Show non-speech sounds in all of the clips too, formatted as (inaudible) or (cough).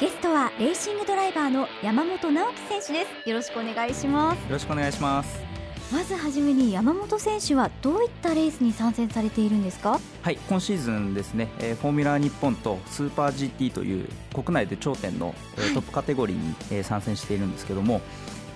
ゲストはレーシングドライバーの山本直樹選手です。よろしくお願いします。よろしくお願いします。まずはじめに山本選手はどういったレースに参戦されているんですか？はい今シーズンですね、えー、フォーミュラー日本とスーパー GT という国内で頂点の、えー、トップカテゴリーに、えー、参戦しているんですけども、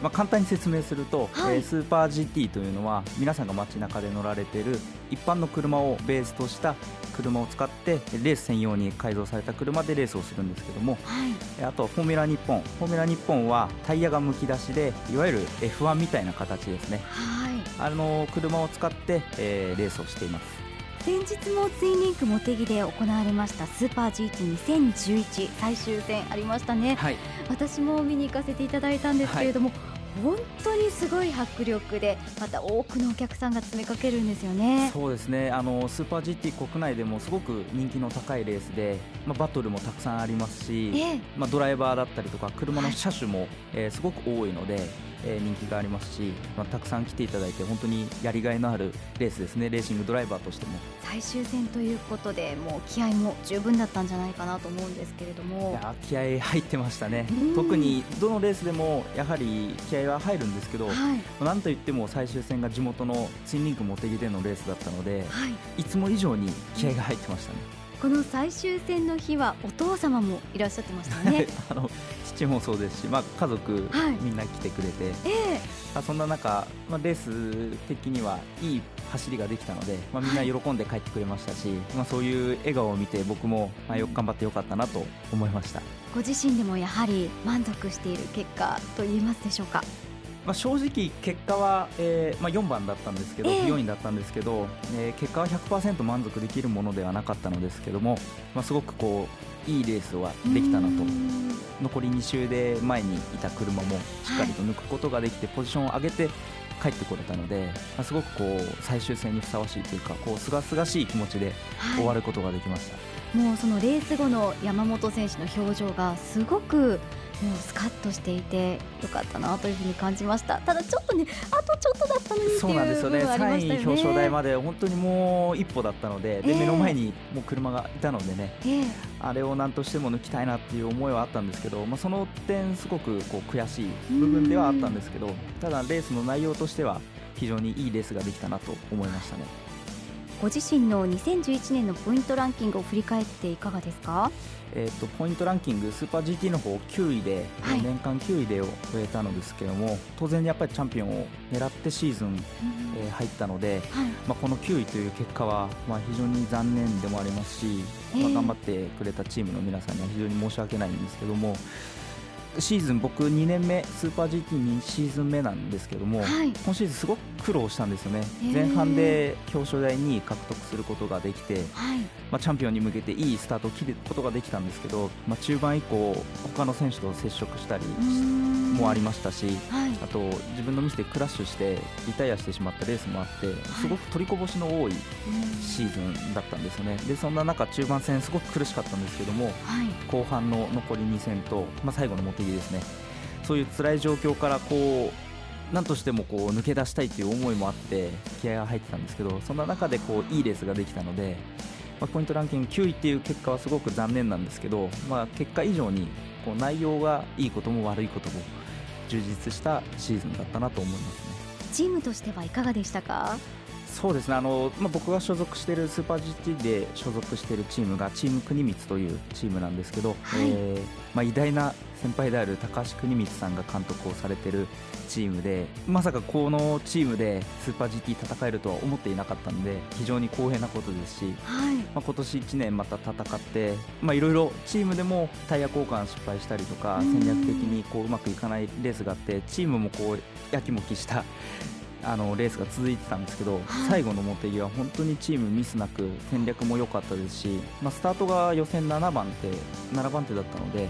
まあ、簡単に説明すると、はい、えー、スーパー GT というのは皆さんが街中で乗られている一般の車をベースとした車を使ってレース専用に改造された車でレースをするんですけども、はい、あとフォーミュラ日本。フォーミュラ日本はタイヤがむき出しでいわゆる F1 みたいな形ですね、はい、あの車を使って、えー、レースをしています。先日もツインリンク茂木で行われましたスーパー GT2011 最終戦ありましたね、はい、私も見に行かせていただいたんですけれども、はい本当にすごい迫力でまた多くのお客さんが詰めかけるんですよね。そうですね。あのスーパー GT 国内でもすごく人気の高いレースで、まあ、バトルもたくさんありますし、えまあ、ドライバーだったりとか車の車種も、はい、えー、すごく多いのでえ人気がありますし、まあ、たくさん来ていただいて本当にやりがいのあるレースですね。レーシングドライバーとしても。最終戦ということでもう気合も十分だったんじゃないかなと思うんですけれども。いや気合入ってましたね、特にどのレースでもやはり気合は入るんですけど、はい、なんといっても最終戦が地元のツインリンク茂木でのレースだったので、はい、いつも以上に気合が入ってましたね。この最終戦の日はお父様もいらっしゃってましたね。あの父もそうですし、まあ、家族、はい、みんな来てくれて、えー、そんな中、まあ、レース的にはいい走りができたので、まあ、みんな喜んで帰ってくれましたし、はい、まあ、そういう笑顔を見て僕も、まあ、よく頑張ってよかったなと思いました。ご自身でもやはり満足している結果と言えますでしょうか？まあ、正直、結果は、えーまあ、4番だったんですけど、えー、4位だったんですけど、えー、結果は100%満足できるものではなかったのですけども、まあ、すごくこういいレースはできたなと。残り2周で前にいた車もしっかりと抜くことができて、はい、ポジションを上げて帰ってこれたので、まあ、すごくこう最終戦にふさわしいというかこう清々しい気持ちで終わることができました、はい、もうそのレース後の山本選手の表情がすごくもうスカッとしていてよかったなというふうに感じました。ただちょっとねあとちょっとだったのにそうなんですよね。よね3位表彰台まで本当にもう一歩だったのでで、えー、目の前にもう車がいたのでね、えー、あれを何としても抜きたいなっていう思いはあったんですけど、まあ、その点すごくこう悔しい部分ではあったんですけどただレースの内容としては非常にいいレースができたなと思いましたねご自身の2011年のポイントランキングを振り返っていかがですか？えーと、ポイントランキングスーパー GT の方9位で、はい、年間9位で終えたのですけども当然やっぱりチャンピオンを狙ってシーズン、うん、えー、入ったので、はい、まあ、この9位という結果は、まあ、非常に残念でもありますし、えー、まあ、頑張ってくれたチームの皆さんには非常に申し訳ないんですけどもシーズン僕2年目スーパー GT2 シーズン目なんですけども、はい、今シーズンすごく苦労したんですよね。前半で表彰台2位獲得することができて、はい、まあ、チャンピオンに向けていいスタートを切ることができたんですけど、まあ、中盤以降他の選手と接触したりもありましたし、はい、あと自分のミスでクラッシュしてリタイアしてしまったレースもあってすごく取りこぼしの多いシーズンだったんですよね。でそんな中中盤戦すごく苦しかったんですけども、後半の残り2戦と、まあ、最後の持ってですね。そういう辛い状況からこう何としてもこう抜け出したいという思いもあって気合が入ってたんですけどそんな中でこういいレースができたので、まあ、ポイントランキング9位っていう結果はすごく残念なんですけど、まあ、結果以上にこう内容がいいことも悪いことも充実したシーズンだったなと思いますね。チームとしてはいかがでしたか？そうですね。あの、まあ、僕が所属しているスーパー GT で所属しているチームがチーム国光というチームなんですけど、はい、えー、まあ、偉大な先輩である高橋国光さんが監督をされているチームでまさかこのチームでスーパー GT 戦えるとは思っていなかったので非常に光栄なことですし、はい、まあ、今年1年また戦ってい。ろいろチームでもタイヤ交換失敗したりとか戦略的にこううまくいかないレースがあってチームもこうやきもきしたあのレースが続いてたんですけど、はい、最後の茂木は本当にチームミスなく戦略も良かったですし、まあ、スタートが予選7番手7番手だったので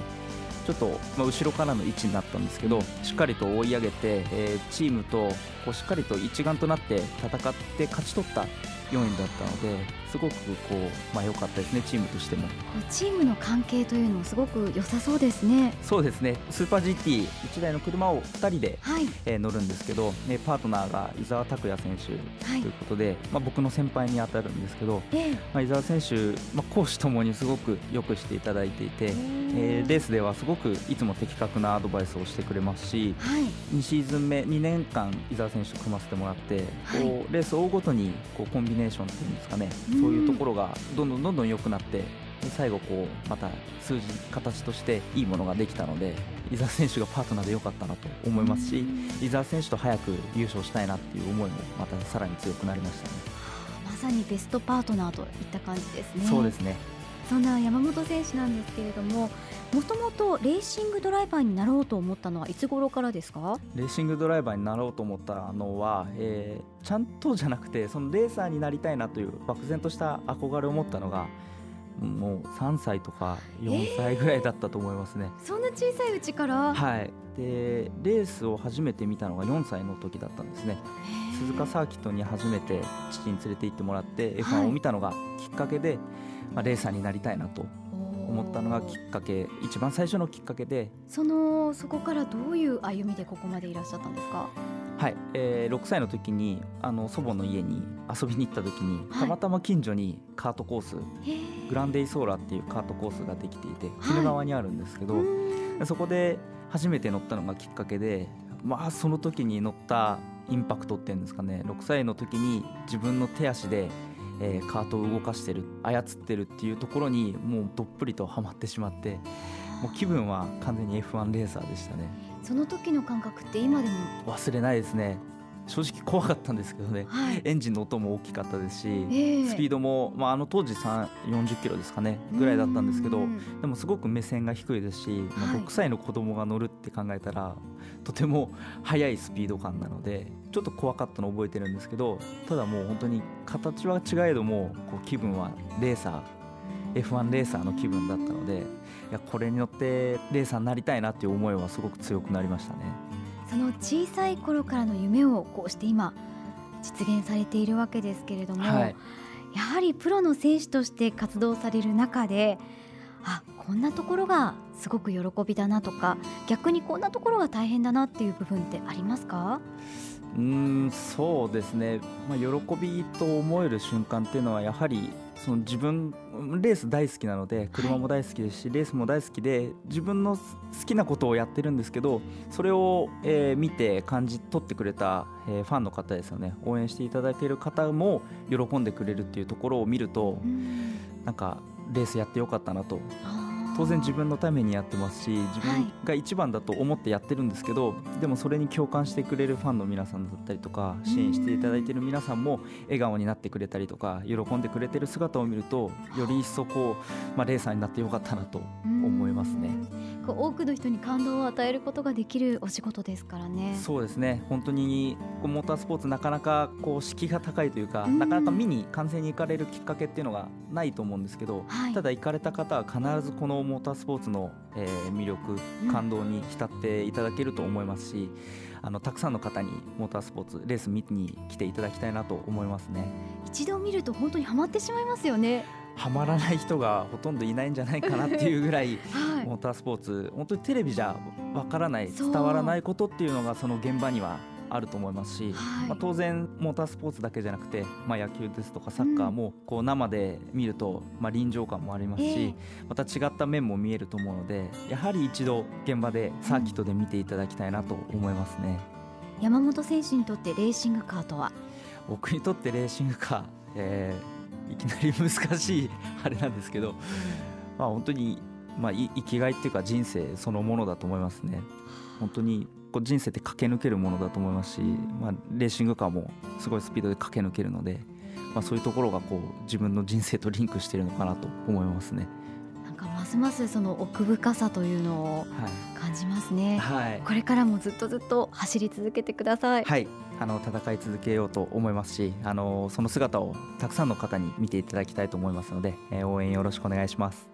ちょっと、まあ、後ろからの位置になったんですけどしっかりと追い上げて、えー、チームとこうしっかりと一丸となって戦って勝ち取った4位だったのですごくこう、まあ、良かったですねチームとしても。チームの関係というのもすごく良さそうですね。そうですね。スーパー GT1 台の車を2人で、はい、えー、乗るんですけど、ね、パートナーが伊沢拓也選手ということで、はい、まあ、僕の先輩に当たるんですけど、えー、まあ、伊沢選手、まあ、攻守ともにすごくよくしていただいていて、え。ー、レースではすごくいつも的確なアドバイスをしてくれますし、はい、2シーズン目2年間伊沢選手組ませてもらって、こうレースを追うごとにこうコンビネーションっていうんですかね、そういうところがどんどんどんどん良くなって最後こうまた数字形としていいものができたので伊沢選手がパートナーで良かったなと思いますし伊沢選手と早く優勝したいなっていう思いもまたさらに強くなりましたね。まさにベストパートナーといった感じですね。そうですねそんな山本選手なんですけれどももともとレーシングドライバーになろうと思ったのはいつ頃からですか？レーシングドライバーになろうと思ったのは、えー、ちゃんとじゃなくてそのレーサーになりたいなという漠然とした憧れを持ったのがもう3歳とか4歳ぐらいだったと思いますね、えー、そんな小さいうちから？はい。でレースを初めて見たのが4歳の時だったんですね、えー、鈴鹿サーキットに初めて父に連れて行ってもらって F1 を見たのがきっかけで、はい、まあ、レーサーになりたいなと思ったのがきっかけ一番最初のきっかけで。そのそこからどういう歩みでここまでいらっしゃったんですか？はい、えー、6歳の時にあの祖母の家に遊びに行った時に、たまたま近所にカートコース、グランデイソーラっていうカートコースができていて鬼怒川にあるんですけど、はい、そこで初めて乗ったのがきっかけでまあその時に乗ったインパクトっていうんですかね。6歳の時に自分の手足でえー、カートを動かしてる操ってるっていうところにもうどっぷりとはまってしまってもう気分は完全に F1 レーサーでしたね。その時の感覚って今でも？忘れないですね正直怖かったんですけどね、はい、エンジンの音も大きかったですし、えー、スピードも、まあ、あの当時40キロですかねぐらいだったんですけどでもすごく目線が低いですし、まあ、6歳の子供が乗るって考えたら、とても速いスピード感なのでちょっと怖かったのを覚えてるんですけどただもう本当に形は違えどもこう気分はレーサー F1 レーサーの気分だったのでいやこれによってレーサーになりたいなっていう思いはすごく強くなりましたね。その小さい頃からの夢をこうして今実現されているわけですけれども、はい、やはりプロの選手として活動される中であこんなところがすごく喜びだなとか逆にこんなところが大変だなっていう部分ってありますか？うんそうですね、まあ、喜びと思える瞬間っていうのはやはりその自分レース大好きなので車も大好きですし、レースも大好きで自分の好きなことをやってるんですけどそれを、えー、見て感じ取ってくれた、えー、ファンの方ですよね。応援していただいている方も喜んでくれるっていうところを見るとなんかレースやってよかったなと当然自分のためにやってますし自分が一番だと思ってやってるんですけど、はい、でもそれに共感してくれるファンの皆さんだったりとか支援していただいている皆さんも笑顔になってくれたりとか喜んでくれてる姿を見るとより一層こう、まあ、レーサーになってよかったなと思いますね。こう多くの人に感動を与えることができるお仕事ですからね。そうですね。本当にモータースポーツなかなかこう敷居が高いというかなかなか見に観戦に行かれるきっかけっていうのがないと思うんですけど、はい、ただ行かれた方は必ずこのモータースポーツの、えー、魅力感動に浸っていただけると思いますし、あのたくさんの方にモータースポーツレース見に来ていただきたいなと思いますね。一度見ると本当にはまってしまいますよね。はまらない人がほとんどいないんじゃないかなっていうぐらい、(laughs) はい、モータースポーツ本当にテレビじゃわからない伝わらないことっていうのがその現場にはあると思いますし、はい、まあ、当然モータースポーツだけじゃなくて、まあ、野球ですとかサッカーもこう生で見ると、まあ、臨場感もありますし、えー、また違った面も見えると思うのでやはり一度現場でサーキットで見ていただきたいなと思いますね、うん、山本選手にとってレーシングカーとは？僕にとってレーシングカー、えー、いきなり難しい (laughs) あれなんですけど、まあ、本当に、まあ、生きがいっていうか人生そのものだと思いますね。本当にこう人生って駆け抜けるものだと思いますし、まあ、レーシングカーもすごいスピードで駆け抜けるので、まあ、そういうところがこう自分の人生とリンクしているのかなと思いますね。なんかますますその奥深さというのを感じますね、はい、これからもずっとずっと走り続けてください。はいあの戦い続けようと思いますしあのその姿をたくさんの方に見ていただきたいと思いますので、えー、応援よろしくお願いします。